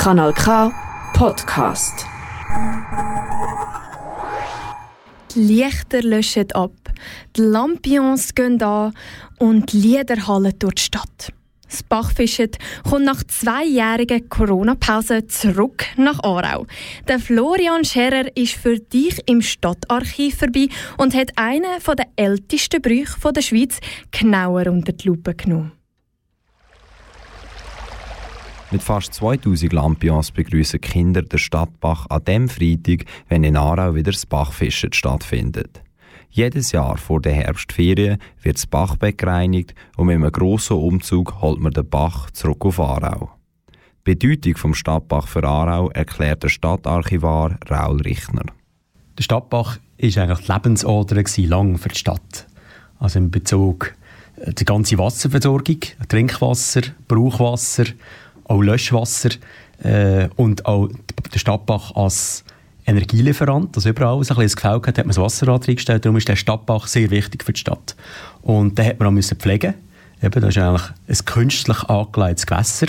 Kanal K Podcast. Die Lichter löschen ab, die Lampions gehen an und die Lieder hallen durch die Stadt. Das Bachfischen kommt nach zweijähriger Corona-Pause zurück nach Aarau. Der Florian Scherer ist für dich im Stadtarchiv vorbei und hat einen der ältesten Brüche der Schweiz genauer unter die Lupe genommen. Mit fast 2000 Lampions begrüßen Kinder der Stadtbach an dem Freitag, wenn in Aarau wieder das Bachfischen stattfindet. Jedes Jahr vor der Herbstferien wird das Bachbeck gereinigt und mit einem grossen Umzug holt man den Bach zurück auf Aarau. Die Bedeutung vom Stadtbach für Aarau erklärt der Stadtarchivar Raul Richner. Der Stadtbach war eigentlich die Lebensader lang für die Stadt. Also in Bezug äh, die ganze Wasserversorgung, Trinkwasser, Brauchwasser, auch Löschwasser äh, und auch der Stadtbach als Energielieferant, also überall ein das Gefühl gehabt, hat man das Wasserrad reingestellt, darum ist der Stadtbach sehr wichtig für die Stadt. Und den hat man auch müssen pflegen. Eben, das ist eigentlich ein künstlich angelegtes Gewässer,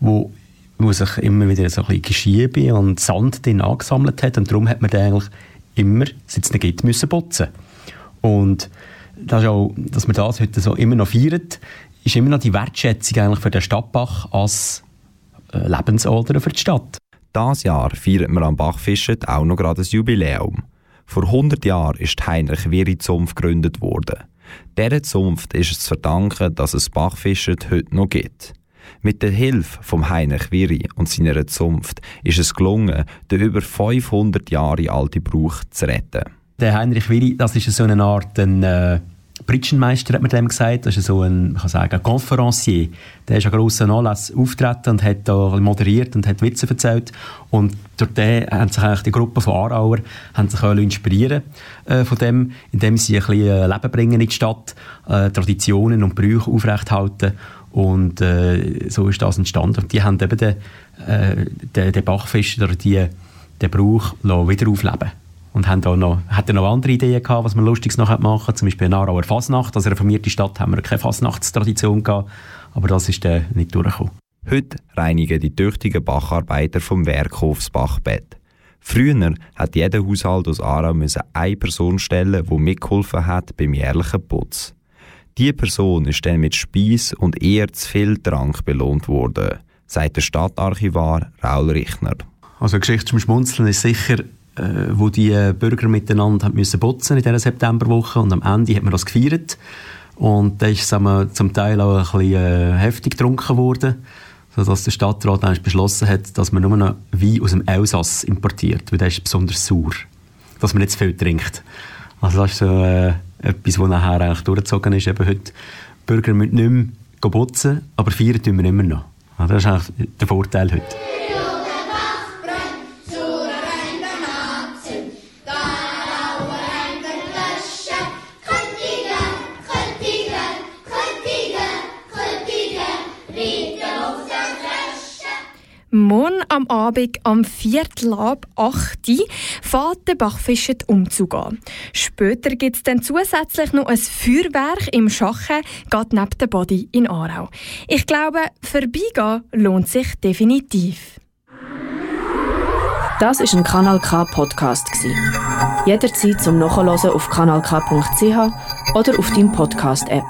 wo, wo sich immer wieder so ein bisschen Geschiebe und Sand drin angesammelt hat und darum hat man den eigentlich immer, seit es ihn gibt, müssen putzen. Und das auch, dass man das heute so immer noch feiert, ist immer noch die Wertschätzung eigentlich für den Stadtbach als Lebensader für die Stadt. Dieses Jahr feiert man am Bachfischen auch noch gerade ein Jubiläum. Vor 100 Jahren ist Heinrich Wiri Zunft gegründet worden. Dieser Zunft ist es zu verdanken, dass es Bachfischen heute noch gibt. Mit der Hilfe von Heinrich Wiri und seiner Zunft ist es gelungen, den über 500 Jahre alten Brauch zu retten. Der Heinrich Wiri, das ist so eine Art ein, äh, Pritschenmeister hat man dem gesagt, das ist so ein, man kann sagen, ein Conferencier. Der ist an grossen Anlass auftreten und hat da moderiert und hat Witze erzählt. Und durch den haben sich eigentlich die Gruppe von Aarauer haben sich inspirieren äh, von dem, indem sie ein bisschen äh, Leben bringen in die Stadt, äh, Traditionen und Brüche aufrechthalten. Und äh, so ist das entstanden. Und die haben eben den, äh, den, den Bachfest oder die, den Brauch wieder aufleben und haben auch noch, hatten noch andere Ideen gehabt, was man Lustiges noch machen Zum Beispiel eine Aarauer Fasnacht. Als reformierte Stadt haben wir keine Fasnachtstradition gehabt, aber das ist dann nicht durchgekommen. Heute reinigen die tüchtigen Bacharbeiter vom Werkhof das Bachbett. Früher hat jeder Haushalt aus Aarau eine Person stellen, die mitgeholfen hat beim jährlichen Putz. Diese Person ist dann mit Speis und eher zu viel Trank belohnt worden, sagt der Stadtarchivar Raul Richner. Also Geschichte zum Schmunzeln ist sicher wo die Bürger miteinander müssen putzen in dieser Septemberwoche und am Ende hat man das gefeiert und da ist es zum Teil auch ein bisschen äh, heftig getrunken worden, sodass der Stadtrat eigentlich beschlossen hat, dass man nur noch Wein aus dem Elsass importiert, weil der ist besonders sauer, dass man nicht zu viel trinkt. Also das ist so äh, etwas, was nachher eigentlich durchgezogen ist. Eben heute, Bürger müssen nicht mehr putzen, aber feiern tun wir immer noch. Das ist eigentlich der Vorteil heute. Morgen am Abend am Viertel ab 8 Uhr fährt der Bachfischen Umzug an. Später gibt es dann zusätzlich noch ein Feuerwerk im Schachen, geht neben der Body in Aarau. Ich glaube, vorbeigehen lohnt sich definitiv. Das ist ein Kanal K Podcast Jederzeit zum Nachhören auf kanalk.ch oder auf deinem Podcast App.